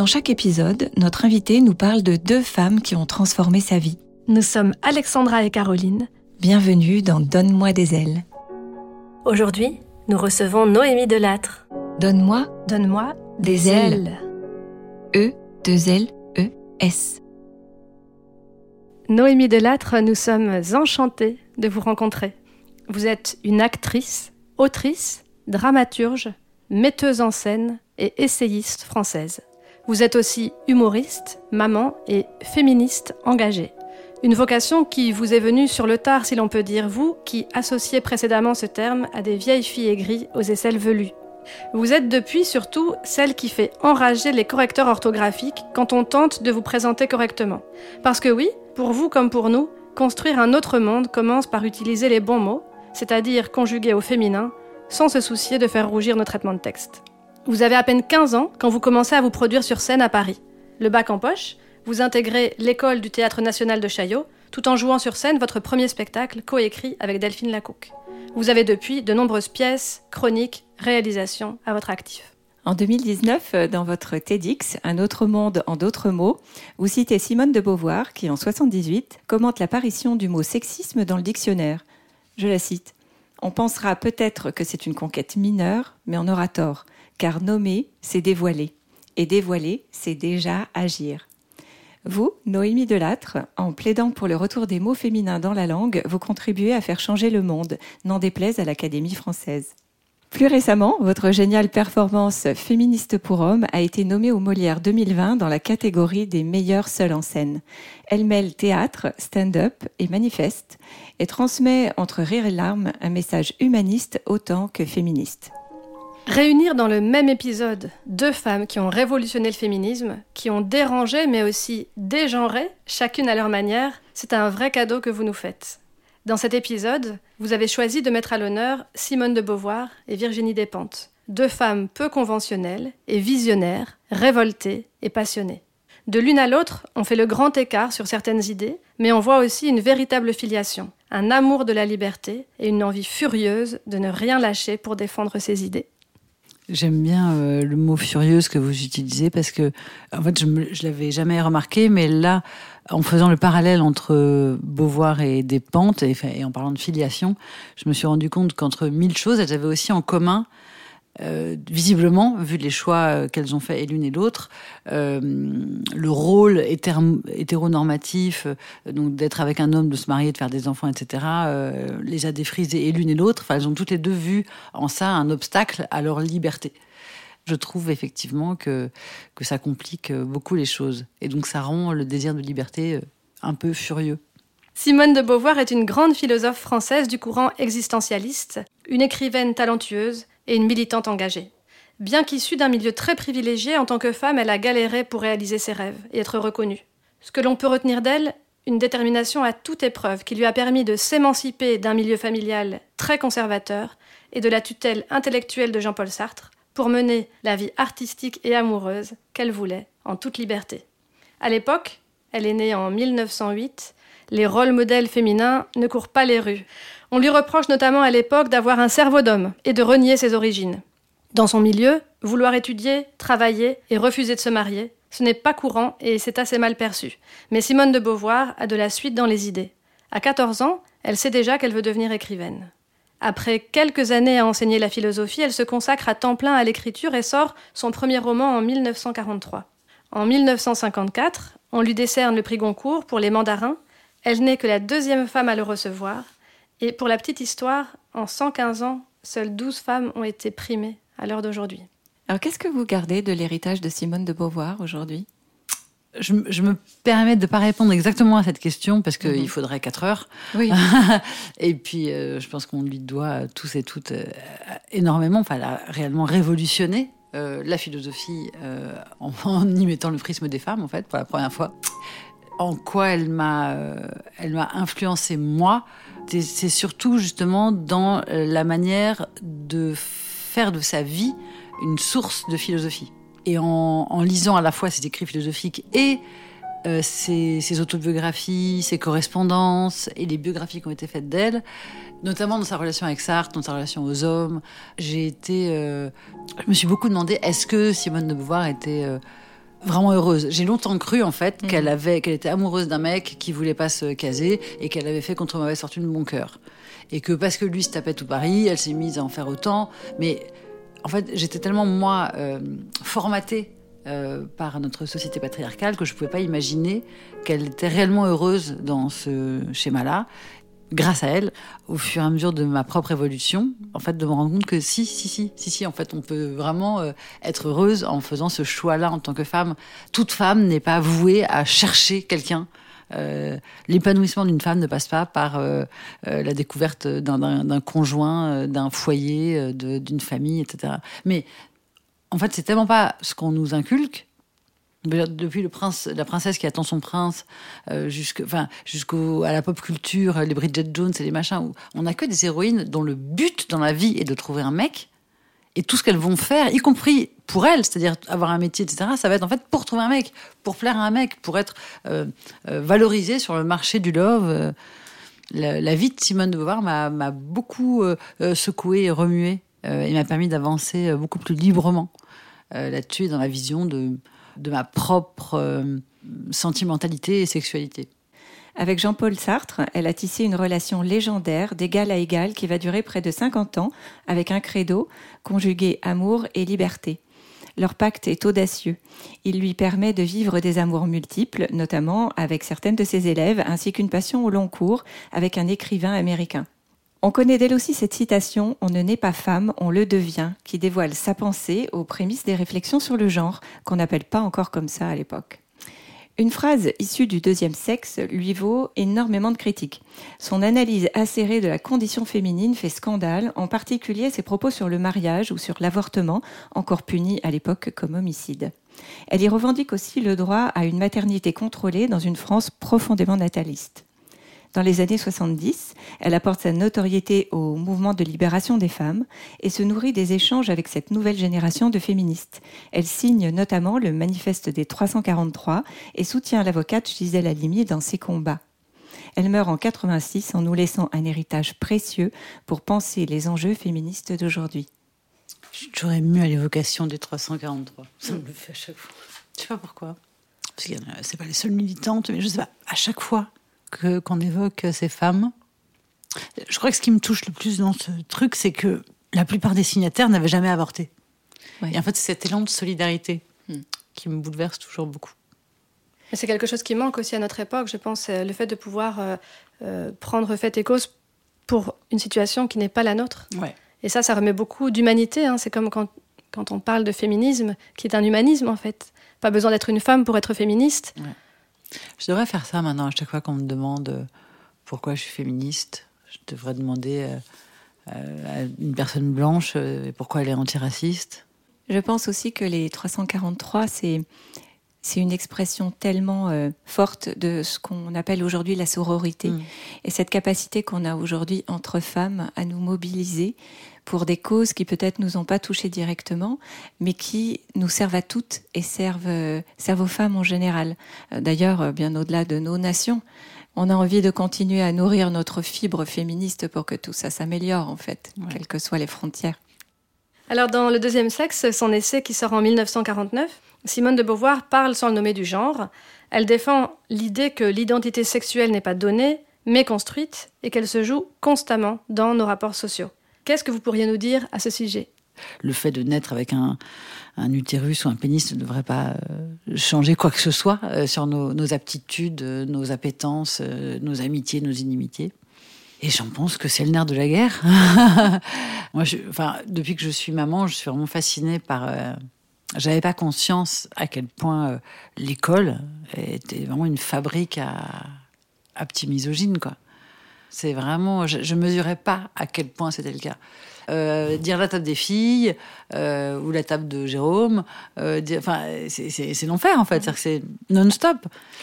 Dans chaque épisode, notre invité nous parle de deux femmes qui ont transformé sa vie. Nous sommes Alexandra et Caroline. Bienvenue dans Donne-moi des ailes. Aujourd'hui, nous recevons Noémie Delattre. Donne-moi Donne-moi des ailes. E, deux L, E, S. Noémie Delattre, nous sommes enchantés de vous rencontrer. Vous êtes une actrice, autrice, dramaturge, metteuse en scène et essayiste française. Vous êtes aussi humoriste, maman et féministe engagée. Une vocation qui vous est venue sur le tard, si l'on peut dire, vous qui associez précédemment ce terme à des vieilles filles aigries aux aisselles velues. Vous êtes depuis surtout celle qui fait enrager les correcteurs orthographiques quand on tente de vous présenter correctement. Parce que oui, pour vous comme pour nous, construire un autre monde commence par utiliser les bons mots, c'est-à-dire conjuguer au féminin, sans se soucier de faire rougir nos traitements de texte. Vous avez à peine 15 ans quand vous commencez à vous produire sur scène à Paris. Le bac en poche, vous intégrez l'école du Théâtre national de Chaillot, tout en jouant sur scène votre premier spectacle coécrit avec Delphine Lacouque. Vous avez depuis de nombreuses pièces, chroniques, réalisations à votre actif. En 2019, dans votre TEDx, Un autre monde en d'autres mots, vous citez Simone de Beauvoir qui, en 78, commente l'apparition du mot sexisme dans le dictionnaire. Je la cite. On pensera peut-être que c'est une conquête mineure, mais on aura tort car nommer, c'est dévoiler, et dévoiler, c'est déjà agir. Vous, Noémie Delattre, en plaidant pour le retour des mots féminins dans la langue, vous contribuez à faire changer le monde, n'en déplaise à l'Académie française. Plus récemment, votre géniale performance Féministe pour hommes a été nommée au Molière 2020 dans la catégorie des meilleures seules en scène. Elle mêle théâtre, stand-up et manifeste et transmet entre rire et larmes un message humaniste autant que féministe. Réunir dans le même épisode deux femmes qui ont révolutionné le féminisme, qui ont dérangé mais aussi dégenré, chacune à leur manière, c'est un vrai cadeau que vous nous faites. Dans cet épisode, vous avez choisi de mettre à l'honneur Simone de Beauvoir et Virginie Despentes, deux femmes peu conventionnelles et visionnaires, révoltées et passionnées. De l'une à l'autre, on fait le grand écart sur certaines idées, mais on voit aussi une véritable filiation, un amour de la liberté et une envie furieuse de ne rien lâcher pour défendre ses idées. J'aime bien euh, le mot furieuse que vous utilisez parce que, en fait, je ne l'avais jamais remarqué, mais là, en faisant le parallèle entre Beauvoir et des pentes, et, et en parlant de filiation, je me suis rendu compte qu'entre mille choses, elles avaient aussi en commun euh, visiblement, vu les choix euh, qu'elles ont fait et l'une et l'autre, euh, le rôle hétéronormatif, donc d'être avec un homme, de se marier, de faire des enfants, etc., les a défrisées et l'une et l'autre. Enfin, elles ont toutes les deux vu en ça un obstacle à leur liberté. Je trouve effectivement que ça complique beaucoup les choses. Et donc ça rend le désir de liberté un peu furieux. Simone de Beauvoir est une grande philosophe française du courant existentialiste, une écrivaine talentueuse et une militante engagée. Bien qu'issue d'un milieu très privilégié, en tant que femme, elle a galéré pour réaliser ses rêves et être reconnue. Ce que l'on peut retenir d'elle, une détermination à toute épreuve qui lui a permis de s'émanciper d'un milieu familial très conservateur et de la tutelle intellectuelle de Jean-Paul Sartre pour mener la vie artistique et amoureuse qu'elle voulait en toute liberté. À l'époque, elle est née en 1908, les rôles modèles féminins ne courent pas les rues. On lui reproche notamment à l'époque d'avoir un cerveau d'homme et de renier ses origines. Dans son milieu, vouloir étudier, travailler et refuser de se marier, ce n'est pas courant et c'est assez mal perçu. Mais Simone de Beauvoir a de la suite dans les idées. À 14 ans, elle sait déjà qu'elle veut devenir écrivaine. Après quelques années à enseigner la philosophie, elle se consacre à temps plein à l'écriture et sort son premier roman en 1943. En 1954, on lui décerne le prix Goncourt pour Les Mandarins. Elle n'est que la deuxième femme à le recevoir et pour la petite histoire, en 115 ans, seules 12 femmes ont été primées à l'heure d'aujourd'hui. Alors qu'est-ce que vous gardez de l'héritage de Simone de Beauvoir aujourd'hui? Je, me permets de ne pas répondre exactement à cette question parce qu'il mhm. faudrait 4 heures. Oui. et puis, euh, je pense qu'on lui doit tous et toutes euh, énormément. Enfin, elle a réellement révolutionné euh, la philosophie euh, en, en, y mettant le prisme des femmes, en fait, pour la première fois. En quoi elle m'a, euh, influencé moi, c'est surtout justement dans la manière de faire de sa vie une source de philosophie. Et en, lisant à la fois ses écrits philosophiques et euh, ses, autobiographies, ses correspondances et les biographies qui ont été faites d'elle, notamment dans sa relation avec Sartre, dans sa relation aux hommes. J'ai été, euh, je me suis beaucoup demandé est-ce que Simone de Beauvoir était euh, vraiment heureuse. J'ai longtemps cru en fait mmh. qu'elle avait, qu'elle était amoureuse d'un mec qui voulait pas se caser et qu'elle avait fait contre mauvaise fortune de bon cœur. Et que parce que lui se tapait tout Paris, elle s'est mise à en faire autant. Mais en fait, j'étais tellement moi euh, formatée euh, par notre société patriarcale que je ne pouvais pas imaginer qu'elle était réellement heureuse dans ce schéma-là. Grâce à elle, au fur et à mesure de ma propre évolution, en fait, de me rendre compte que si, si, si, si, si, en fait, on peut vraiment euh, être heureuse en faisant ce choix-là en tant que femme. Toute femme n'est pas vouée à chercher quelqu'un. Euh, L'épanouissement d'une femme ne passe pas par euh, la découverte d'un conjoint, d'un foyer, d'une famille, etc. Mais en fait, c'est tellement pas ce qu'on nous inculque. Depuis la princesse qui attend son prince, euh, jusqu'à la pop culture, les Bridget Jones et les machins, on n'a que des héroïnes dont le but dans la vie est de trouver un mec, et tout ce qu'elles vont faire, y compris pour elles, c'est-à-dire avoir un métier, etc., ça va être en fait pour trouver un mec, pour plaire à un mec, pour être euh, euh, valorisé sur le marché du love. La, vie de Simone de Beauvoir m'a beaucoup euh, secoué et remué euh, et m'a permis d'avancer beaucoup plus librement là-dessus, dans la vision de, de ma propre euh, sentimentalité et sexualité. Avec Jean-Paul Sartre, elle a tissé une relation légendaire d'égal à égal qui va durer près de 50 ans avec un credo conjugué amour et liberté. Leur pacte est audacieux. Il lui permet de vivre des amours multiples, notamment avec certaines de ses élèves, ainsi qu'une passion au long cours avec un écrivain américain. On connaît d'elle aussi cette citation On ne naît pas femme, on le devient, qui dévoile sa pensée aux prémices des réflexions sur le genre, qu'on n'appelle pas encore comme ça à l'époque. Une phrase issue du deuxième sexe lui vaut énormément de critiques. Son analyse acérée de la condition féminine fait scandale, en particulier ses propos sur le mariage ou sur l'avortement, encore puni à l'époque comme homicide. Elle y revendique aussi le droit à une maternité contrôlée dans une France profondément nataliste. Dans les années 70, elle apporte sa notoriété au mouvement de libération des femmes et se nourrit des échanges avec cette nouvelle génération de féministes. Elle signe notamment le manifeste des 343 et soutient l'avocate Gisèle Halimi dans ses combats. Elle meurt en 86 en nous laissant un héritage précieux pour penser les enjeux féministes d'aujourd'hui. Je suis toujours émue à l'évocation des 343. Ça me le fait à chaque fois. Je sais pas pourquoi. Parce que c'est pas les seules militantes, mais je sais pas, à chaque fois qu'on évoque ces femmes. Je crois que ce qui me touche le plus dans ce truc, c'est que la plupart des signataires n'avaient jamais avorté. Et en fait, c'est cet élan de solidarité hmm. qui me bouleverse toujours beaucoup. C'est quelque chose qui manque aussi à notre époque, je pense, le fait de pouvoir euh, euh, prendre fait et cause pour une situation qui n'est pas la nôtre. Ouais. Et ça, ça remet beaucoup d'humanité. Hein. C'est comme quand, quand on parle de féminisme, qui est un humanisme en fait. Pas besoin d'être une femme pour être féministe. Ouais. Je devrais faire ça maintenant, à chaque fois qu'on me demande euh, pourquoi je suis féministe. Je devrais demander euh, à une personne blanche euh, pourquoi elle est antiraciste. Je pense aussi que les 343, c'est c'est une expression tellement euh, forte de ce qu'on appelle aujourd'hui la sororité mmh. et cette capacité qu'on a aujourd'hui entre femmes à nous mobiliser pour des causes qui peut-être nous ont pas touchées directement, mais qui nous servent à toutes et servent, euh, servent aux femmes en général. Euh, D'ailleurs, euh, bien au-delà de nos nations, on a envie de continuer à nourrir notre fibre féministe pour que tout ça s'améliore, en fait, ouais. quelles que soient les frontières. Alors, dans Le deuxième sexe, son essai qui sort en 1949, Simone de Beauvoir parle sans le nommer du genre. Elle défend l'idée que l'identité sexuelle n'est pas donnée, mais construite, et qu'elle se joue constamment dans nos rapports sociaux. Qu'est-ce que vous pourriez nous dire à ce sujet? Le fait de naître avec un, utérus ou un pénis ne devrait pas euh, changer quoi que ce soit euh, sur nos, aptitudes, euh, nos appétences, nos amitiés, nos inimitiés. Et j'en pense que c'est le nerf de la guerre. Moi, enfin, depuis que je suis maman, je suis vraiment fascinée par. Euh, J'avais pas conscience à quel point l'école était vraiment une fabrique à, à petits misogynes, quoi. C'est vraiment, je, je mesurais pas à quel point c'était le cas. euh, dire la table des filles euh, ou la table de Jérôme. Euh, Enfin, c'est- l'enfer en fait. C'est non-stop.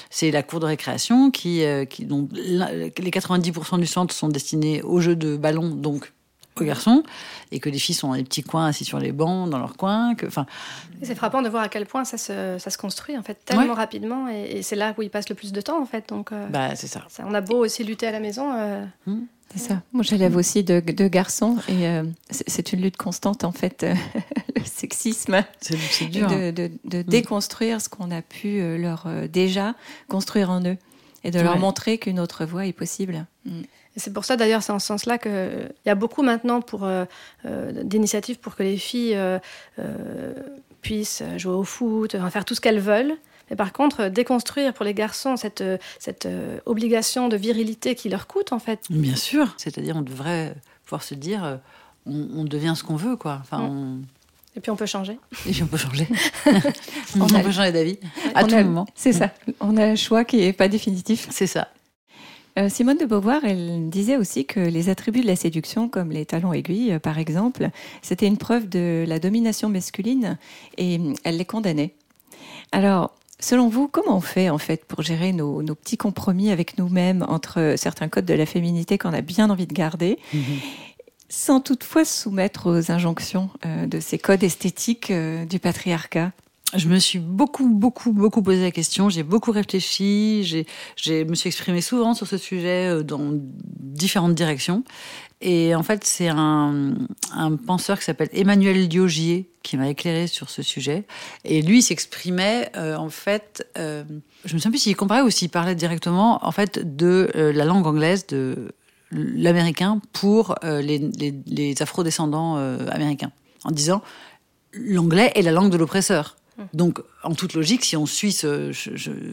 C'est la cour de récréation qui, dont les 90% du centre sont destinés aux jeux de ballon, donc aux garçons, et que les filles sont dans les petits coins assis sur les bancs, dans leur coin. Que, C'est frappant de voir à quel point ça se, ça se construit en fait tellement rapidement et, et c'est là où ils passent le plus de temps en fait. Donc euh, bah, c'est ça. ça- on a beau aussi lutter à la maison. euh, C'est ça. Moi, j'élève aussi deux, deux garçons et euh, c'est une lutte constante, en fait, euh, le sexisme, C'est dur. de, de- de déconstruire ce qu'on a pu euh, leur euh, déjà construire en eux et de leur montrer qu'une autre voie est possible. Mm. C'est pour ça d'ailleurs, c'est en ce sens-là qu'il y a beaucoup maintenant pour, euh, euh, d'initiatives pour que les filles euh, euh, puissent jouer au foot, enfin, faire tout ce qu'elles veulent. Mais par contre, euh, déconstruire pour les garçons cette, euh, cette euh, obligation de virilité qui leur coûte en fait. Bien sûr. C'est-à-dire, on devrait pouvoir se dire, euh, on, on devient ce qu'on veut, quoi. Enfin, Mm. on... Et puis on peut changer. Et puis on peut changer. On on a- peut changer d'avis à On tout a- moment. C'est ça. On a un choix qui n'est pas définitif. C'est ça. Euh, Simone de Beauvoir, elle disait aussi que les attributs de la séduction, comme les talons aiguilles euh, par exemple, c'était une preuve de la domination masculine et mm, elle les condamnait. Alors, selon vous, comment on fait en fait pour gérer nos, nos petits compromis avec nous-mêmes entre certains codes de la féminité qu'on a bien envie de garder, sans toutefois se soumettre aux injonctions euh, de ces codes esthétiques euh, du patriarcat? Je me suis beaucoup, beaucoup, beaucoup posé la question. J'ai beaucoup réfléchi. J'ai, j'ai, me suis exprimée souvent sur ce sujet euh, dans différentes directions. Et en fait, c'est un, un penseur qui s'appelle Emmanuel Diogier qui m'a éclairé sur ce sujet. Et lui s'exprimait, euh, en fait, euh, je me souviens plus s'il comparait ou s'il parlait directement, en fait, de la langue anglaise, de l'américain pour les, les, les afro-descendants américains, en disant l'anglais est la langue de l'oppresseur. Donc, en toute logique, si on suit ce,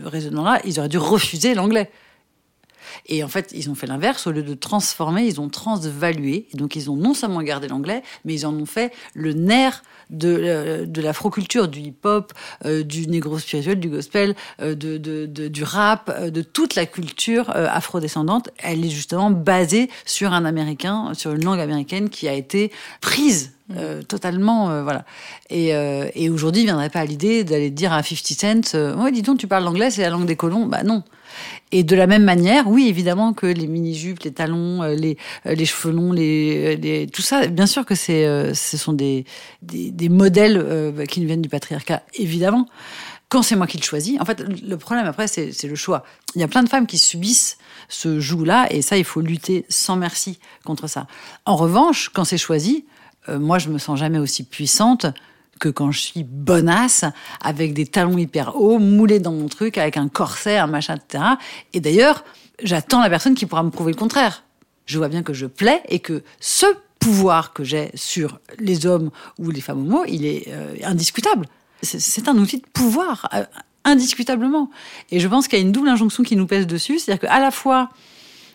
raisonnement-là, ils auraient dû refuser l'anglais. Et en fait, ils ont fait l'inverse. Au lieu de transformer, ils ont transvalué. Donc, ils ont non seulement gardé l'anglais, mais ils en ont fait le nerf de, euh, de l'afroculture, du hip-hop, euh, du négro spirituel, du gospel, euh, du rap, de toute la culture afrodescendante. Elle est justement basée sur un américain, sur une langue américaine qui a été prise euh, totalement, euh, voilà. Et, euh, et aujourd'hui, il ne viendrait pas à l'idée d'aller dire à 50 Cent, ouais, dis donc, tu parles l'anglais, c'est la langue des colons. Bah non. Et de la même manière, oui, évidemment que les mini-jupes, les talons, les, cheveux longs, les, tout ça, bien sûr que c'est, ce sont des, modèles qui nous viennent du patriarcat, évidemment. Quand c'est moi qui le choisis, en fait, le problème après, c'est c'est le choix. Il y a plein de femmes qui subissent ce joug-là, et ça, il faut lutter sans merci contre ça. En revanche, quand c'est choisi, euh, moi, je me sens jamais aussi puissante que quand je suis bonasse, avec des talons hyper hauts, moulés dans mon truc, avec un corset, un machin, etc. Et d'ailleurs, j'attends la personne qui pourra me prouver le contraire. Je vois bien que je plais et que ce pouvoir que j'ai sur les hommes ou les femmes homo, il est euh, indiscutable. C'est- C'est un outil de pouvoir, euh, indiscutablement. Et je pense qu'il y a une double injonction qui nous pèse dessus, c'est-à-dire qu'à la fois,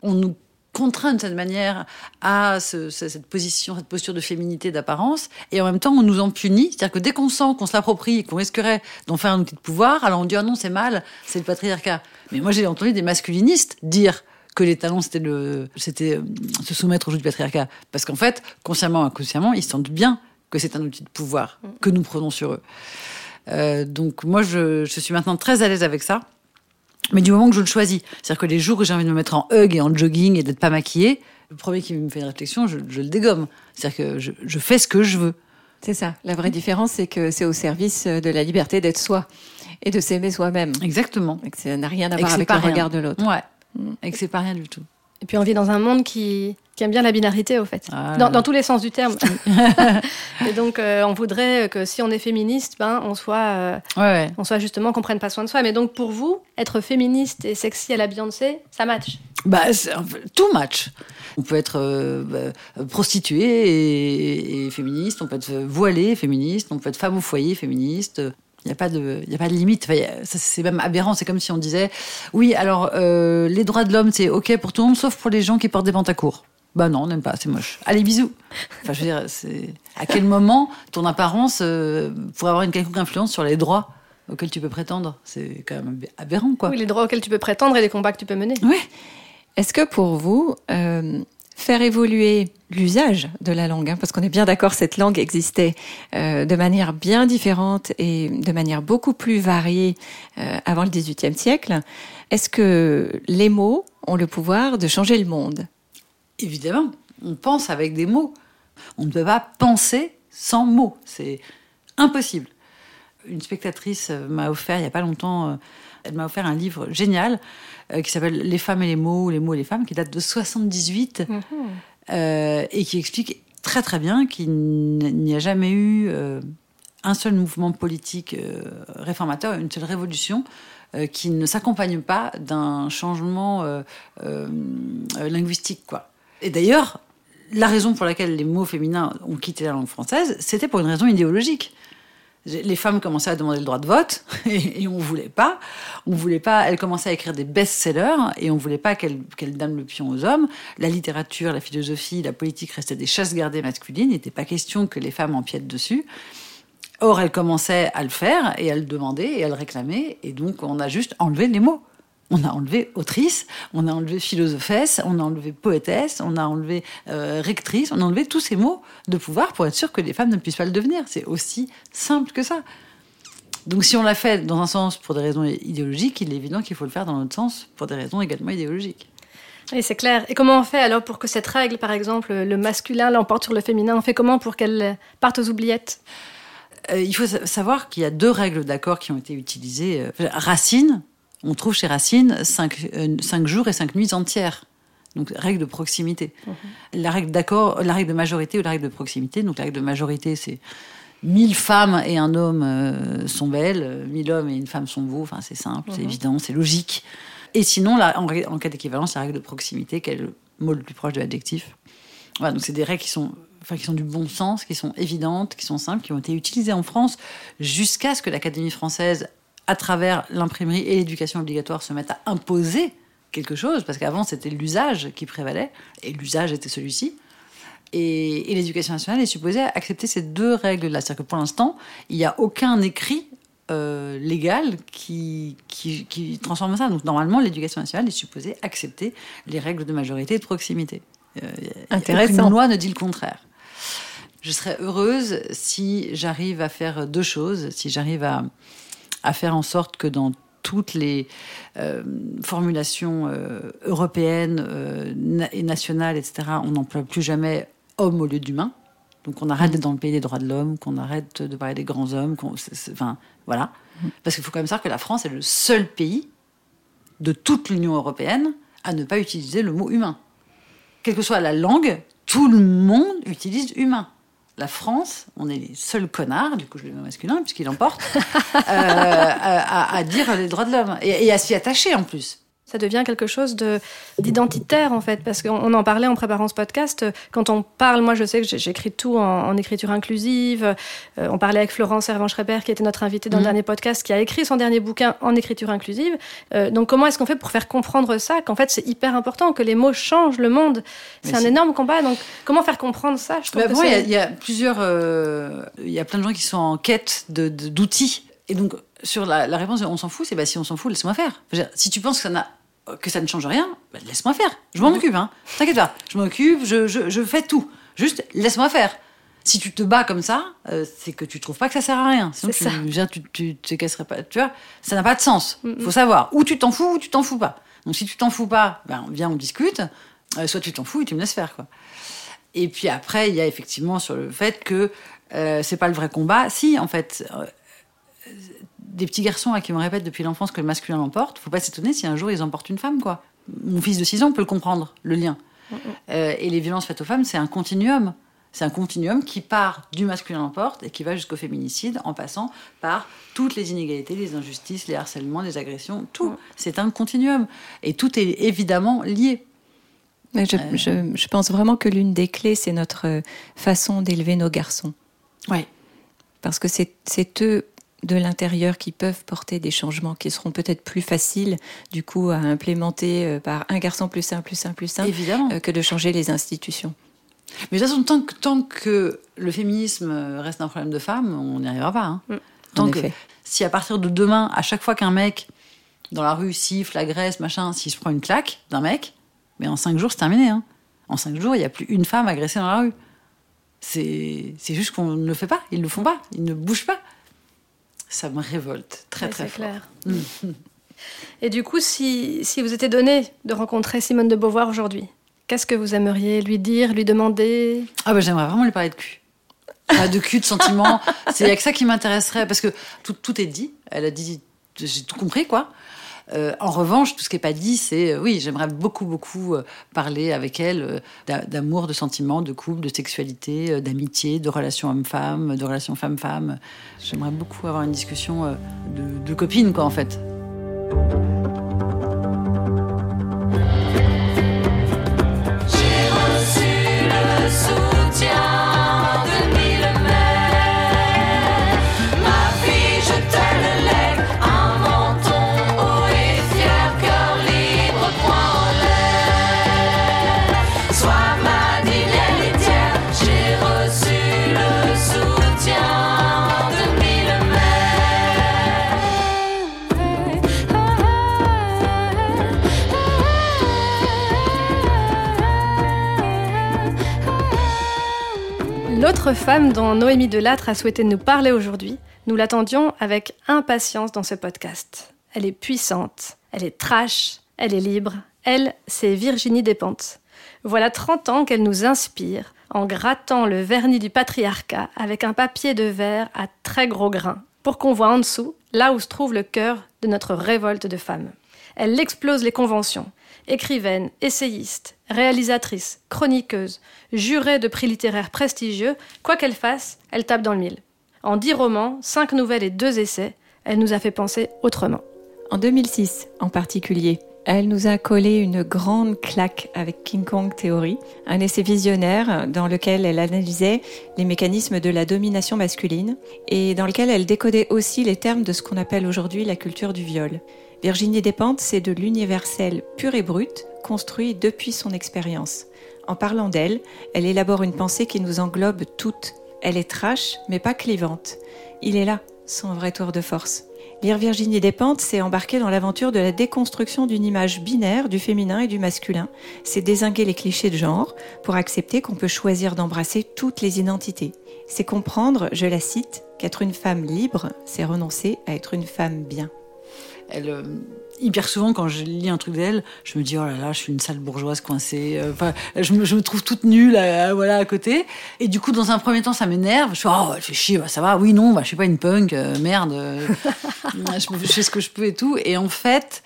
on nous contraint de cette manière à ce- ce- cette position, cette posture de féminité d'apparence, et en même temps on nous en punit, c'est-à-dire que dès qu'on sent qu'on se l'approprie et qu'on risquerait d'en faire un outil de pouvoir, alors on dit ah non c'est mal, c'est le patriarcat. Mais moi j'ai entendu des masculinistes dire que les talents c'était le, c'était euh, se soumettre au jeu du patriarcat, parce qu'en fait consciemment ou inconsciemment ils sentent bien que c'est un outil de pouvoir que nous prenons sur eux. Euh, donc moi je, je suis maintenant très à l'aise avec ça. Mais du moment que je le choisis, c'est-à-dire que les jours où j'ai envie de me mettre en hug et en jogging et d'être pas maquillée, le premier qui me fait une réflexion, je, je le dégomme. C'est-à-dire que je, je fais ce que je veux. C'est ça. La vraie différence, c'est que c'est au service de la liberté d'être soi et de s'aimer soi-même. Exactement. Et que ça n'a rien à voir c'est avec le rien. regard de l'autre. Ouais. Et que c'est pas rien du tout. Et puis on vit dans un monde qui, qui aime bien la binarité, au fait. Ah dans, tous les sens du terme. et donc euh, on voudrait que si on est féministe, ben, on, soit, euh, Ouais, ouais. on soit justement qu'on prenne pas soin de soi. Mais donc pour vous, être féministe et sexy à la Beyoncé, ça match? Bah, tout match. On peut être euh, bah, prostituée et, et féministe, on peut être voilée féministe, on peut être femme au foyer féministe. Il n'y a pas de, y a pas de limite. Enfin, c'est même aberrant. C'est comme si on disait, oui, alors euh, les droits de l'homme, c'est ok pour tout le monde, sauf pour les gens qui portent des pantacours. Bah non, on n'aime pas, c'est moche. Allez, bisous. Enfin, je veux dire, c'est à quel moment ton apparence euh, pourrait avoir une quelconque influence sur les droits auxquels tu peux prétendre? C'est quand même aberrant, quoi. Oui, les droits auxquels tu peux prétendre et les combats que tu peux mener. Ouais. Est-ce que pour vous, euh, faire évoluer l'usage de la langue, hein, parce qu'on est bien d'accord, cette langue existait euh, de manière bien différente et de manière beaucoup plus variée euh, avant le XVIIIe siècle. Est-ce que les mots ont le pouvoir de changer le monde? Évidemment, on pense avec des mots. On ne peut pas penser sans mots. C'est impossible. Une spectatrice m'a offert il n'y a pas longtemps, elle m'a offert un livre génial euh, qui s'appelle Les femmes et les mots, les mots et les femmes, qui date de 78 mhm. euh, et qui explique très très bien qu'il n'y a jamais eu euh, un seul mouvement politique réformateur, une seule révolution qui ne s'accompagne pas d'un changement linguistique. Quoi. Et d'ailleurs, la raison pour laquelle les mots féminins ont quitté la langue française, c'était pour une raison idéologique les femmes commençaient à demander le droit de vote et, on voulait pas. On voulait pas. Elles commençaient à écrire des best-sellers et on voulait pas qu'elles donnent le pion aux hommes. La littérature, la philosophie, la politique restaient des chasses gardées masculines. Il n'était pas question que les femmes empiètent dessus. Or, elles commençaient à le faire et à le demander et à le réclamer. Et donc, on a juste enlevé les mots. On a enlevé autrice, on a enlevé philosophesse, on a enlevé poétesse, on a enlevé euh, rectrice, on a enlevé tous ces mots de pouvoir pour être sûr que les femmes ne puissent pas le devenir. C'est aussi simple que ça. Donc si on l'a fait dans un sens pour des raisons idéologiques, il est évident qu'il faut le faire dans l'autre sens pour des raisons également idéologiques. Oui, c'est clair. Et comment on fait alors pour que cette règle, par exemple, le masculin l'emporte sur le féminin? On fait comment pour qu'elle parte aux oubliettes? Euh, Il faut savoir qu'il y a deux règles d'accord qui ont été utilisées. Euh, Racine, on trouve chez Racine 5 euh, jours et 5 nuits entières. Donc, règle de proximité. Mhm. La règle d'accord, la règle de majorité ou la règle de proximité. Donc, la règle de majorité, c'est 1000 femmes et un homme euh, sont belles, 1000 hommes et une femme sont beaux. Enfin, c'est simple, c'est mhm. évident, c'est logique. Et sinon, en, en, cas d'équivalence, la règle de proximité, qui est le mot le plus proche de l'adjectif. Voilà, donc c'est des règles qui sont, enfin, qui sont du bon sens, qui sont évidentes, qui sont simples, qui ont été utilisées en France jusqu'à ce que l'Académie française à travers l'imprimerie et l'éducation obligatoire, se mettent à imposer quelque chose, parce qu'avant c'était l'usage qui prévalait, et l'usage était celui-ci. Et, l'éducation nationale est supposée accepter ces deux règles-là. C'est-à-dire que pour l'instant, il n'y a aucun écrit euh, légal qui, qui, transforme ça. Donc normalement, l'éducation nationale est supposée accepter les règles de majorité et de proximité. Euh, Intéressant. Une loi ne dit le contraire. Je serais heureuse si j'arrive à faire deux choses, si j'arrive à à faire en sorte que dans toutes les euh, formulations euh, européennes euh, et nationales, etc., on n'emploie plus jamais homme au lieu d'humain. Donc on arrête d'être dans le pays des droits de l'homme, qu'on arrête de parler des grands hommes, enfin voilà. Parce qu'il faut quand même savoir que la France est le seul pays de toute l'Union européenne à ne pas utiliser le mot humain. Quelle que soit la langue, tout le monde utilise humain la France, on est les seuls connards, du coup je le mets masculin puisqu'il emporte, euh, à, dire les droits de l'homme. Et à s'y attacher en plus ça devient quelque chose de d'identitaire en fait. Parce qu'on en parlait en préparant ce podcast quand on parle moi je sais que j'écris tout en, écriture inclusive euh, on parlait avec Florence Servan-Schreiber qui était notre invitée dans le mmh. dernier podcast qui a écrit son dernier bouquin en écriture inclusive. Euh, donc comment est-ce qu'on fait pour faire comprendre ça qu'en fait c'est hyper important que les mots changent le monde? C'est un énorme combat donc comment faire comprendre ça? Je trouve bah, il y, a plusieurs euh, il y a plein de gens qui sont en quête d'outils. Et donc sur la, réponse on s'en fout, c'est bah si on s'en fout, laisse-moi faire. si tu penses que ça n'a que ça ne change rien, bah, laisse-moi faire. Je m'en occupe, hein. T'inquiète pas. Je m'en occupe, je, je, fais tout. Juste, laisse-moi faire. Si tu te bats comme ça, euh, c'est que tu trouves pas que ça sert à rien. Sinon, tu, ça. tu, tu, te casserais pas. Tu vois, ça n'a pas de sens. Il Faut savoir. Ou tu t'en fous, ou tu t'en fous pas. Donc, si tu t'en fous pas, ben, viens, on discute. Euh, soit tu t'en fous et tu me laisses faire, quoi. Et puis après, il y a effectivement sur le fait que euh, c'est pas le vrai combat. Si, en fait, des petits garçons à qui me répètent depuis l'enfance que le masculin l'emporte, faut pas s'étonner si un jour ils emportent une femme, quoi. Mon fils de 6 ans peut le comprendre, le lien. Euh, et les violences faites aux femmes, c'est un continuum. C'est un continuum qui part du masculin l'emporte et qui va jusqu'au féminicide en passant par toutes les inégalités, les injustices, les harcèlements, les agressions, tout. C'est un continuum. Et tout est évidemment lié. Mais je, euh. je pense vraiment que l'une des clés, c'est notre façon d'élever nos garçons. Oui. Parce que c'est eux de l'intérieur qui peuvent porter des changements qui seront peut-être plus faciles du coup à implémenter euh, par un garçon plus un plus un plus un Évidemment. Euh, que de changer les institutions. Mais de toute façon, tant que, tant que le féminisme reste un problème de femmes, on n'y arrivera pas. Hein. Mm. Tant que si à partir de demain, à chaque fois qu'un mec dans la rue siffle, agresse, machin, s'il se prend une claque d'un mec, mais en cinq jours c'est terminé. Hein. En cinq jours, il n'y a plus une femme agressée dans la rue. C'est juste qu'on ne le fait pas. Ils ne le font pas. Ils ne bougent pas. Ça me révolte très, Ouais, très fort. clair. Et du coup, si, si vous était donné de rencontrer Simone de Beauvoir aujourd'hui, qu'est-ce que vous aimeriez lui dire, lui demander? Ah bah j'aimerais vraiment lui parler de cul. Enfin, de cul, de sentiments. C'est avec ça qui m'intéresserait parce que tout, tout est dit. Elle a dit, j'ai tout compris quoi. Euh, en revanche, tout ce qui n'est pas dit, c'est euh, oui, j'aimerais beaucoup, beaucoup euh, parler avec elle d'a- d'amour, de sentiments, de couple, de sexualité, d'amitié, de relations homme-femme, de relations femme-femme. J'aimerais beaucoup avoir une discussion de, de copine, quoi, en fait. L'autre femme dont Noémie Delattre a souhaité nous parler aujourd'hui, nous l'attendions avec impatience dans ce podcast. Elle est puissante, elle est trash, elle est libre. Elle, c'est Virginie Despentes. Voilà 30 ans qu'elle nous inspire en grattant le vernis du patriarcat avec un papier de verre à très gros grains pour qu'on voit en dessous là où se trouve le cœur de notre révolte de femmes. Elle explose les conventions. Écrivaine, essayiste, réalisatrice, chroniqueuse, jurée de prix littéraires prestigieux, quoi qu'elle fasse, elle tape dans le mille. En dix romans, cinq nouvelles et deux essais, elle nous a fait penser autrement. En 2006 en particulier, elle nous a collé une grande claque avec King Kong Theory, un essai visionnaire dans lequel elle analysait les mécanismes de la domination masculine et dans lequel elle décodait aussi les termes de ce qu'on appelle aujourd'hui la culture du viol. Virginie Despentes, c'est de l'universel pur et brut, construit depuis son expérience. En parlant d'elle, elle élabore une pensée qui nous englobe toutes. Elle est trash, mais pas clivante. Il est là, son vrai tour de force. Lire Virginie Despentes, c'est embarquer dans l'aventure de la déconstruction d'une image binaire du féminin et du masculin. C'est désinguer les clichés de genre pour accepter qu'on peut choisir d'embrasser toutes les identités. C'est comprendre, je la cite, qu'être une femme libre, c'est renoncer à être une femme bien. Elle, euh, hyper souvent, quand je lis un truc d'elle, je me dis oh là là, je suis une sale bourgeoise coincée. Euh, Enfin, je, me, je me trouve toute nulle, à- à- voilà, à côté. Et du coup, dans un premier temps, ça m'énerve. Je suis oh, elle fait chier, bah, ça va. Oui, non, bah, je suis pas une punk, euh, merde. euh, je, je fais ce que je peux et tout. Et en fait,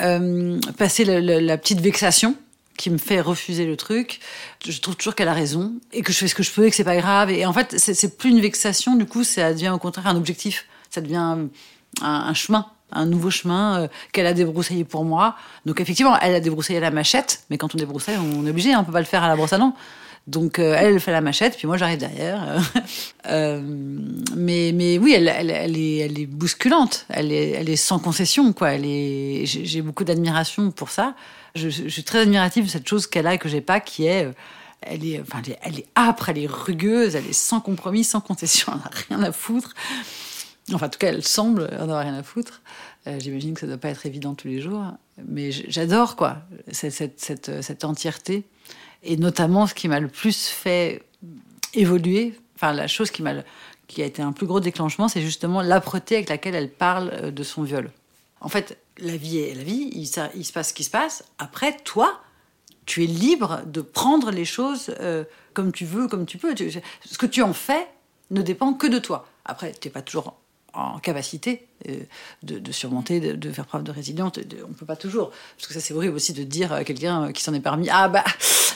euh, passer la petite vexation qui me fait refuser le truc. Je trouve toujours qu'elle a raison et que je fais ce que je peux et que c'est pas grave. Et en fait, c'est plus une vexation. Du coup, ça devient au contraire un objectif. Ça devient un chemin, un nouveau chemin euh, qu'elle a débroussaillé pour moi. Donc effectivement, elle a débroussaillé la machette, mais quand on débroussaille, on est obligé, hein, on peut pas le faire à la brosse à dents. Donc euh, elle, fait la machette, puis moi j'arrive derrière. Euh, mais mais oui, elle, elle, est elle est bousculante. Elle est elle est sans concession quoi. Elle est j'ai beaucoup d'admiration pour ça. Je, suis très admirative de cette chose qu'elle a et que j'ai pas, qui est elle est enfin elle est, elle est âpre, elle est rugueuse, elle est sans compromis, sans concession, elle n'a rien à foutre. Enfin, en tout cas, elle semble en avoir rien à foutre. Euh, J'imagine que ça doit pas être évident tous les jours, mais j'adore quoi cette, cette, entièreté et notamment ce qui m'a le plus fait évoluer. Enfin, la chose qui a été un plus gros déclenchement, c'est justement l'âpreté avec laquelle elle parle euh, de son viol. En fait, la vie est la vie, il, ça- se passe ce qui se passe. Après, toi, tu es libre de prendre les choses euh, comme tu veux, comme tu peux. Ce que tu en fais ne dépend que de toi. Après, tu n'es pas toujours en capacité euh, de, de surmonter, de, de faire preuve de résilience. On ne peut pas toujours. Parce que ça, c'est horrible aussi de dire à quelqu'un qui s'en est parmi Ah, bah,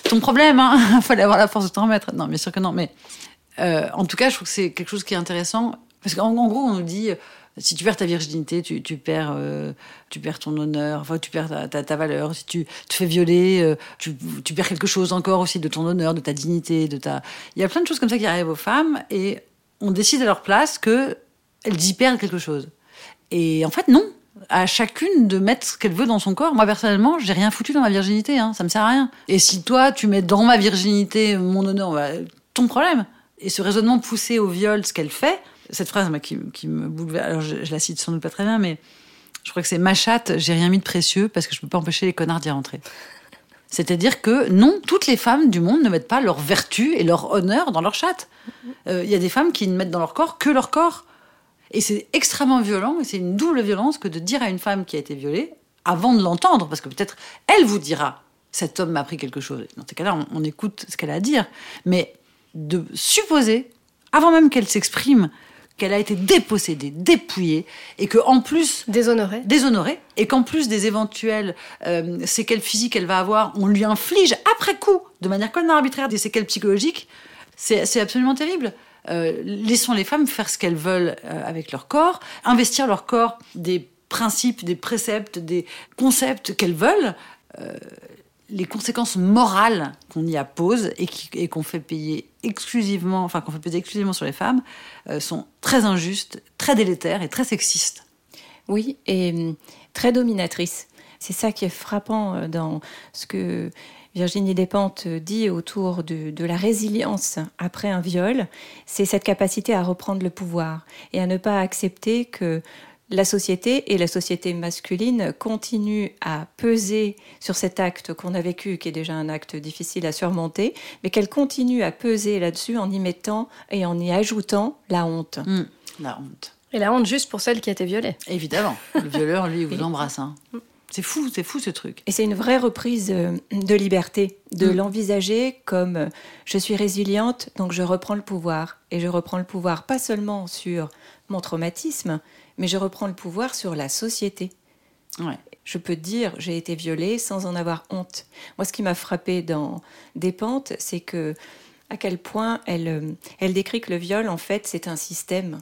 ton problème, il fallait avoir la force de t'en remettre. Non, bien sûr que non. Mais euh, en tout cas, je trouve que c'est quelque chose qui est intéressant. Parce qu'en en gros, on nous dit. euh, Si tu perds ta virginité, tu, tu perds, euh, tu perds ton honneur, enfin, tu perds ta, ta, ta valeur. Si tu te fais violer, euh, tu, tu perds quelque chose encore aussi de ton honneur, de ta dignité, de ta. Il y a plein de choses comme ça qui arrivent aux femmes et on décide à leur place que elles y perdent quelque chose. Et en fait, non. À chacune de mettre ce qu'elle veut dans son corps. Moi, personnellement, j'ai rien foutu dans ma virginité. Hein. Ça me sert à rien. Et si toi, tu mets dans ma virginité mon honneur, bah, ton problème. Et ce raisonnement poussé au viol, ce qu'elle fait, cette phrase qui, me bouleverse. Alors, je, la cite sans doute pas très bien, mais je crois que c'est ma chatte, j'ai rien mis de précieux parce que je peux pas empêcher les connards d'y rentrer. C'est-à-dire que non, toutes les femmes du monde ne mettent pas leur vertu et leur honneur dans leur chatte. Euh, Il y a des femmes qui ne mettent dans leur corps que leur corps. Et c'est extrêmement violent, et c'est une double violence que de dire à une femme qui a été violée, avant de l'entendre, parce que peut-être elle vous dira, cet homme m'a appris quelque chose. Dans ces cas-là, on, on écoute ce qu'elle a à dire. Mais de supposer, avant même qu'elle s'exprime, qu'elle a été dépossédée, dépouillée, et que en plus Déshonoré. déshonorée et qu'en plus des éventuelles euh, séquelles physiques qu'elle va avoir, on lui inflige après coup, de manière complètement arbitraire, des séquelles psychologiques, c'est absolument terrible. Euh, laissons les femmes faire ce qu'elles veulent euh, avec leur corps, investir leur corps des principes, des préceptes, des concepts qu'elles veulent. Euh, les conséquences morales qu'on y appose et qu'on fait payer exclusivement, enfin qu'on fait peser exclusivement sur les femmes, sont très injustes, très délétères et très sexistes. Oui, et hum, très dominatrice. C'est ça qui est frappant dans ce que Virginie Despentes dit autour de, de la résilience après un viol. C'est cette capacité à reprendre le pouvoir et à ne pas accepter que la société et la société masculine continuent à peser sur cet acte qu'on a vécu, qui est déjà un acte difficile à surmonter, mais qu'elle continue à peser là-dessus en y mettant et en y ajoutant la honte. Hmm, La honte. Et la honte juste pour celle qui a été violée. Évidemment. Le violeur, lui, vous embrasse. hein. C'est fou, c'est fou ce truc. Et c'est une vraie reprise euh, de liberté, de Mm. l'envisager comme euh, je suis résiliente, donc je reprends le pouvoir. Et je reprends le pouvoir pas seulement sur mon traumatisme, mais je reprends le pouvoir sur la société. Ouais. Je peux dire j'ai été violée sans en avoir honte. Moi, ce qui m'a frappé dans Des pentes, c'est que à quel point elle, euh, elle décrit que le viol, en fait, c'est un système.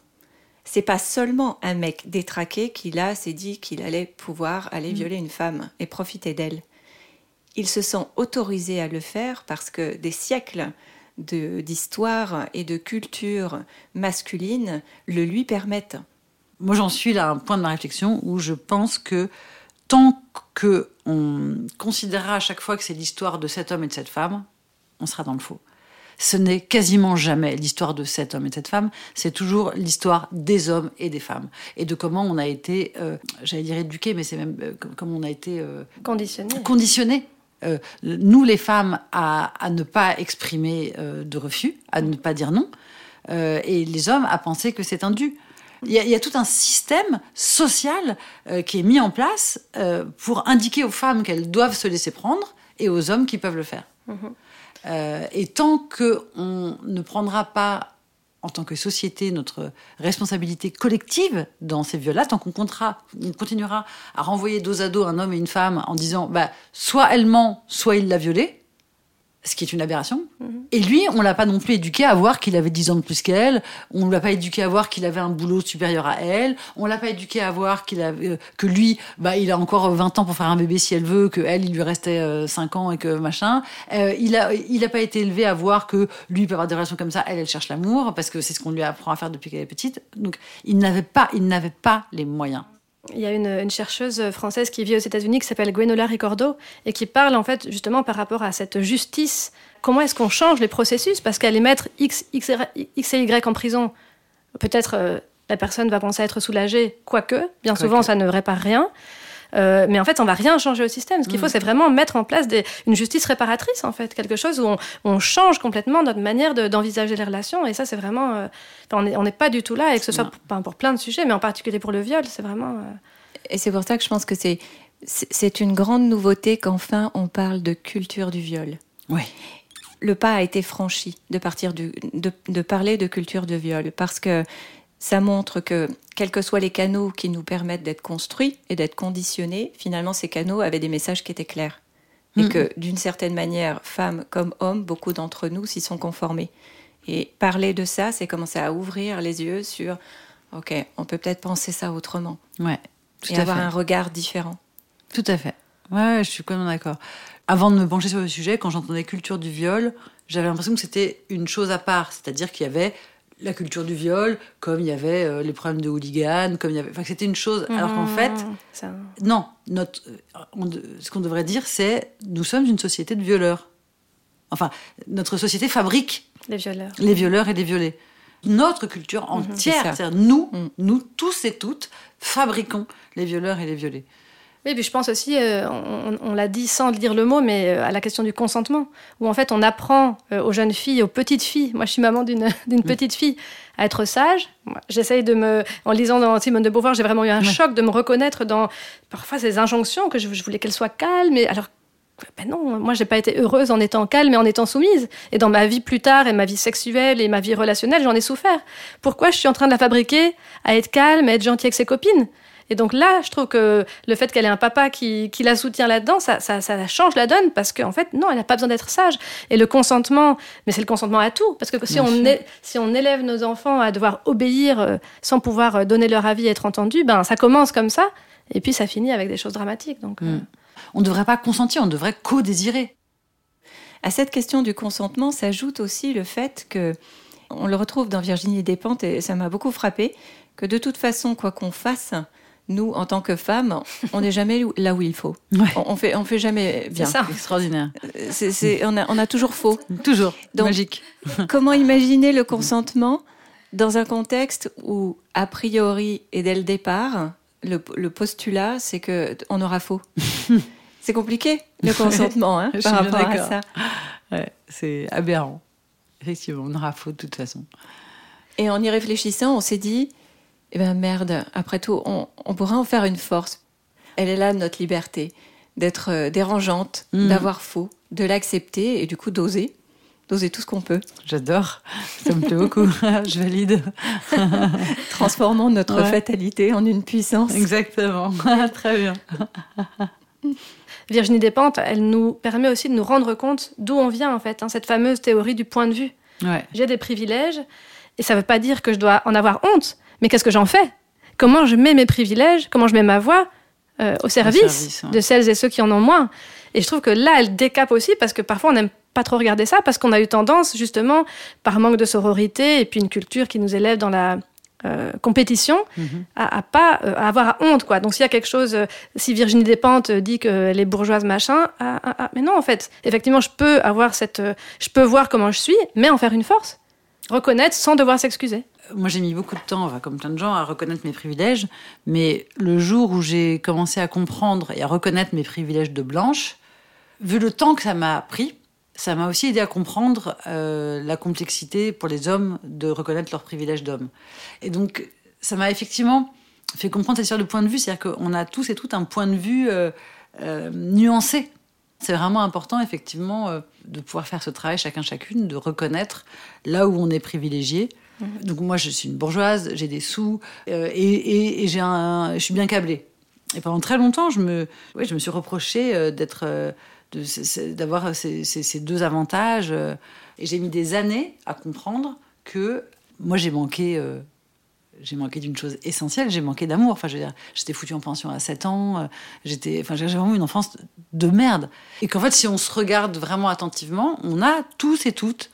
C'est pas seulement un mec détraqué qui là s'est dit qu'il allait pouvoir aller violer une femme et profiter d'elle. Il se sent autorisé à le faire parce que des siècles de- d'histoire et de culture masculine le lui permettent. Moi, j'en suis là à un point de ma réflexion où je pense que tant que on considérera à chaque fois que c'est l'histoire de cet homme et de cette femme, on sera dans le faux. Ce n'est quasiment jamais l'histoire de cet homme et de cette femme, c'est toujours l'histoire des hommes et des femmes et de comment on a été, euh, j'allais dire éduqué, mais c'est même euh, comme, comme on a été euh, Conditionné. conditionnés, euh, nous les femmes, à, à ne pas exprimer euh, de refus, à ne pas dire non, et les hommes à penser que c'est un dû. Il y, a, il y a tout un système social euh, qui est mis en place euh, pour indiquer aux femmes qu'elles doivent se laisser prendre et aux hommes qui peuvent le faire. Euh, et tant qu'on ne prendra pas, en tant que société, notre responsabilité collective dans ces viols-là, tant qu'on continuera à renvoyer dos à dos un homme et une femme en disant bah, soit elle ment, soit il l'a violée, ce qui est une aberration. Et lui, on l'a pas non plus éduqué à voir qu'il avait 10 ans de plus qu'elle, on l'a pas éduqué à voir qu'il avait un boulot supérieur à elle, on l'a pas éduqué à voir qu'il avait, euh, que lui, bah, il a encore 20 ans pour faire un bébé si elle veut, que elle, il lui restait euh, 5 ans et que machin. Euh, il a, il a pas été élevé à voir que lui il peut avoir des relations comme ça, elle, elle cherche l'amour, parce que c'est ce qu'on lui apprend à faire depuis qu'elle est petite. Donc, il n'avait pas, il n'avait pas les moyens. Il y a une, une chercheuse française qui vit aux États-Unis qui s'appelle Gwenola Ricordo et qui parle en fait justement par rapport à cette justice. Comment est-ce qu'on change les processus? Parce qu'aller mettre X, X, X et Y en prison, peut-être euh, la personne va penser être soulagée, quoique, bien souvent ça ne répare rien. Euh, mais en fait, on va rien changer au système. Ce qu'il faut, c'est vraiment mettre en place des- une justice réparatrice, en fait, quelque chose où on, on change complètement notre manière de- d'envisager les relations. Et ça, c'est vraiment, euh, on n'est pas du tout là, et que ce soit pour, plein de sujets, mais en particulier pour le viol, c'est vraiment. euh, Et c'est pour ça que je pense que c'est c'est c'est une grande nouveauté qu'enfin on parle de culture du viol. Oui. Le pas a été franchi de partir du, de, de parler de culture de viol parce que ça montre que quels que soient les canaux qui nous permettent d'être construits et d'être conditionnés, finalement ces canaux avaient des messages qui étaient clairs. Et que d'une certaine manière, femmes comme hommes, beaucoup d'entre nous s'y sont conformés. Et parler de ça, c'est commencer à ouvrir les yeux sur, ok, on peut peut-être penser ça autrement Ouais. Tout et à avoir fait. un regard différent. Tout à fait. Ouais, je suis complètement d'accord. Avant de me pencher sur le sujet, quand j'entendais culture du viol, j'avais l'impression que c'était une chose à part. C'est-à-dire qu'il y avait la culture du viol, comme il y avait euh, les problèmes de hooligans, comme il y avait. Enfin, c'était une chose. Alors qu'en fait, Mmh, ça- non. Notre, euh, on ce qu'on devrait dire, c'est nous sommes une société de violeurs. Enfin, notre société fabrique les violeurs. les violeurs et les violés. Notre culture entière, c'est ça. c'est-à-dire nous, Mm. nous tous et toutes, fabriquons les violeurs et les violés. Oui, puis je pense aussi, euh, on, on l'a dit sans dire le mot, mais euh, à la question du consentement, où en fait on apprend euh, aux jeunes filles, aux petites filles, moi je suis maman d'une d'une petite fille, à être sage. J'essaye de me, en lisant dans Simone de Beauvoir, j'ai vraiment eu un Ouais. choc de me reconnaître dans parfois ces injonctions que je, je voulais qu'elles soient calmes, et alors ben non, moi j'ai pas été heureuse en étant calme et en étant soumise. Et dans ma vie plus tard, et ma vie sexuelle et ma vie relationnelle, j'en ai souffert. Pourquoi je suis en train de la fabriquer à être calme, à être gentille avec ses copines? Et donc là, je trouve que le fait qu'elle ait un papa qui, qui la soutient là-dedans, ça, ça, ça change la donne parce qu'en fait, non, elle n'a pas besoin d'être sage. Et le consentement, mais c'est le consentement à tout. Parce que si Bien on, est, si on élève nos enfants à devoir obéir euh, sans pouvoir euh, donner leur avis et être entendu, ben ça commence comme ça. Et puis ça finit avec des choses dramatiques. Donc, euh, Mm. On ne devrait pas consentir, on devrait co-désirer. À cette question du consentement s'ajoute aussi le fait que, on le retrouve dans Virginie Despentes, et ça m'a beaucoup frappé, que de toute façon, quoi qu'on fasse, nous, en tant que femmes, on n'est jamais là où il faut. Ouais. On, on fait, on fait jamais bien. ça. Extraordinaire. C'est- c'est- on, a, on a toujours faux. Toujours. Donc- Magique. Comment imaginer le consentement dans un contexte où, a priori et dès le départ, le, le postulat, c'est que on aura faux? c'est compliqué le consentement hein, par rapport à ça. Ouais, c'est aberrant. Effectivement, on aura faute de toute façon. Et en y réfléchissant, on s'est dit, eh ben merde, après tout, on, on pourrait en faire une force. Elle est là, notre liberté, d'être euh, dérangeante, Mhm. d'avoir faux, de l'accepter et du coup d'oser, d'oser tout ce qu'on peut. J'adore. Ça me plaît beaucoup. Je valide. Transformons notre Ouais. fatalité en une puissance. Exactement. Très bien. Virginie Despentes, elle nous permet aussi de nous rendre compte d'où on vient en fait, hein, cette fameuse théorie du point de vue. Ouais. J'ai des privilèges et ça ne veut pas dire que je dois en avoir honte, mais qu'est-ce que j'en fais? Comment je mets mes privilèges, comment je mets ma voix euh, au service, service, ouais. de celles et ceux qui en ont moins? Et je trouve que là, elle décape aussi parce que parfois on n'aime pas trop regarder ça parce qu'on a eu tendance justement par manque de sororité et puis une culture qui nous élève dans la euh, compétition Mhm. à, à pas euh, à avoir honte quoi. Donc s'il y a quelque chose, euh, si Virginie Despentes dit qu'elle est bourgeoise machin, ah, ah, ah, mais non en fait, effectivement je peux avoir cette, je peux voir comment je suis, mais en faire une force, reconnaître sans devoir s'excuser. Moi, j'ai mis beaucoup de temps, comme plein de gens, à reconnaître mes privilèges. Mais le jour où j'ai commencé à comprendre et à reconnaître mes privilèges de blanche, vu le temps que ça m'a pris, ça m'a aussi aidé à comprendre euh, la complexité pour les hommes de reconnaître leurs privilèges d'hommes. Et donc, ça m'a effectivement fait comprendre cette histoire de point de vue, c'est-à-dire qu'on a tous et toutes un point de vue euh, euh, nuancé. C'est vraiment important, effectivement, de pouvoir faire ce travail chacun chacune, de reconnaître là où on est privilégié. Donc moi, je suis une bourgeoise, j'ai des sous euh, et, j'ai un, je suis bien câblée. Et pendant très longtemps, je me, ouais, je me suis reproché euh, d'être, euh, d'avoir ces, deux avantages. et j'ai mis des années à comprendre que moi, j'ai manqué. j'ai manqué d'une chose essentielle, j'ai manqué d'amour. Enfin, j'étais foutue en pension à 7 ans, j'étais, enfin, j'ai vraiment eu une enfance de merde. Et qu'en fait, si on se regarde vraiment attentivement, on a tous et toutes,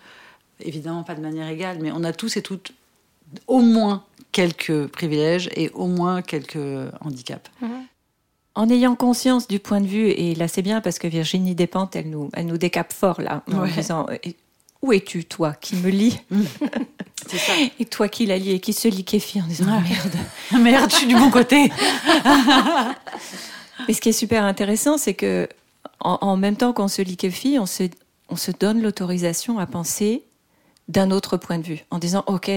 évidemment pas de manière égale, mais on a tous et toutes au moins quelques privilèges et au moins quelques handicaps. En ayant conscience du point de vue, et là c'est bien parce que Virginie Despentes, elle nous, elle nous décape fort là, en Ouais. disant euh, Où es-tu, toi, qui me lis C'est ça. Et toi qui la lis et qui se liquéfie en disant Ouais. Merde. Merde, je suis du bon côté. Mais ce qui est super intéressant, c'est que en, en même temps qu'on se liquéfie, on se, on se donne l'autorisation à penser d'un autre point de vue, en disant Ok,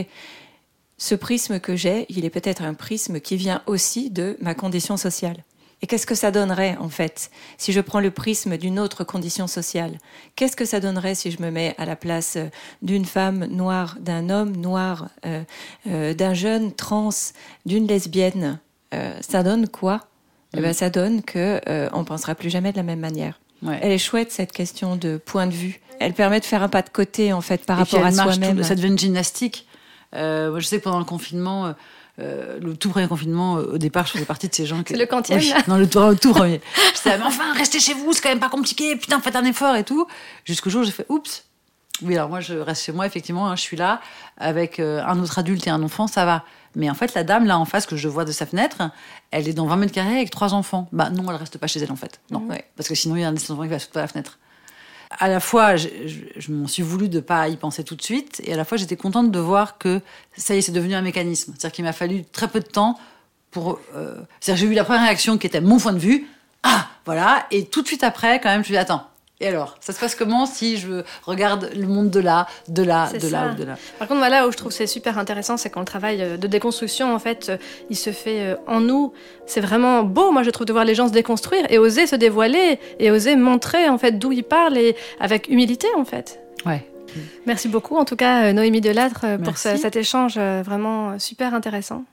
ce prisme que j'ai, il est peut-être un prisme qui vient aussi de ma condition sociale. Et qu'est-ce que ça donnerait, en fait, si je prends le prisme d'une autre condition sociale? Qu'est-ce que ça donnerait si je me mets à la place euh, d'une femme noire, d'un homme noir, euh, euh, d'un jeune trans, d'une lesbienne? Euh, Ça donne quoi? Eh ben, ça donne que on pensera plus jamais de la même manière. Ouais. Elle est chouette cette question de point de vue. Elle permet de faire un pas de côté en fait par Et rapport à soi-même. ça devient une gymnastique. Euh, moi, je sais que pendant le confinement, euh, euh, le tout premier confinement, euh, au départ, je faisais partie de ces gens qui. C'est le quantième, Oui, là Non, le tout, le tout premier. Je disais, mais enfin, restez chez vous, c'est quand même pas compliqué. Putain, faites un effort et tout. Jusqu'au jour où j'ai fait, oups. Oui, alors moi, je reste chez moi, effectivement. hein, je suis là avec euh, un autre adulte et un enfant, ça va. Mais en fait, la dame, là, en face, que je vois de sa fenêtre, elle est dans 20 mètres carrés avec trois enfants. Bah non, elle reste pas chez elle, en fait. Non. Ouais. Parce que sinon, il y a un des enfants qui va sauter la fenêtre à la fois, je, je, je m'en suis voulu de pas y penser tout de suite, et à la fois, j'étais contente de voir que ça y est, c'est devenu un mécanisme. C'est-à-dire qu'il m'a fallu très peu de temps pour. euh, C'est-à-dire, que j'ai eu la première réaction qui était mon point de vue. ah, voilà. Et tout de suite après, quand même, je me dis, attends. Et alors, ça se passe comment si je regarde le monde de là, de là, de là ou de là? Par contre, voilà où je trouve c'est super intéressant, c'est quand le travail euh, de déconstruction, en fait, euh, il se fait euh, en nous. C'est vraiment beau, moi, je trouve, de voir les gens se déconstruire et oser se dévoiler et oser montrer, en fait, d'où ils parlent et avec humilité, en fait. Ouais. Merci beaucoup, en tout cas, Noémie Delattre, pour ce- cet échange vraiment super intéressant.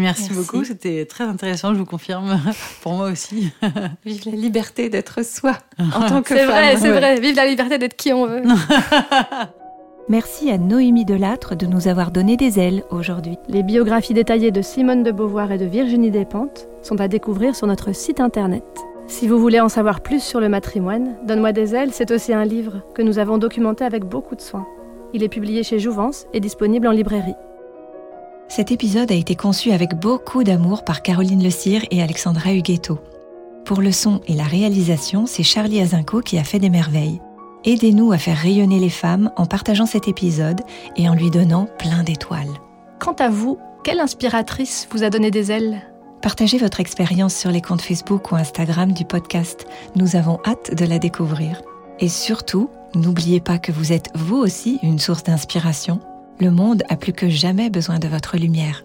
Merci, Merci. beaucoup, c'était très intéressant, je vous confirme, pour moi aussi. Vive la liberté d'être soi en tant que C'est femme. vrai, c'est ouais. vrai. Vive la liberté d'être qui on veut. Merci à Noémie Delattre de nous avoir donné des ailes aujourd'hui. Les biographies détaillées de Simone de Beauvoir et de Virginie Despentes sont à découvrir sur notre site internet. Si vous voulez en savoir plus sur le matrimoine, Donne-moi des ailes, c'est aussi un livre que nous avons documenté avec beaucoup de soin. Il est publié chez Jouvence et disponible en librairie. Cet épisode a été conçu avec beaucoup d'amour par Caroline Le Cire et Alexandra Huguetto. Pour le son et la réalisation, c'est Charlie Azinco qui a fait des merveilles. Aidez-nous à faire rayonner les femmes en partageant cet épisode et en lui donnant plein d'étoiles. Quant à vous, quelle inspiratrice vous a donné des ailes? Partagez votre expérience sur les comptes Facebook ou Instagram du podcast. Nous avons hâte de la découvrir. Et surtout, n'oubliez pas que vous êtes vous aussi une source d'inspiration. Le monde a plus que jamais besoin de votre lumière.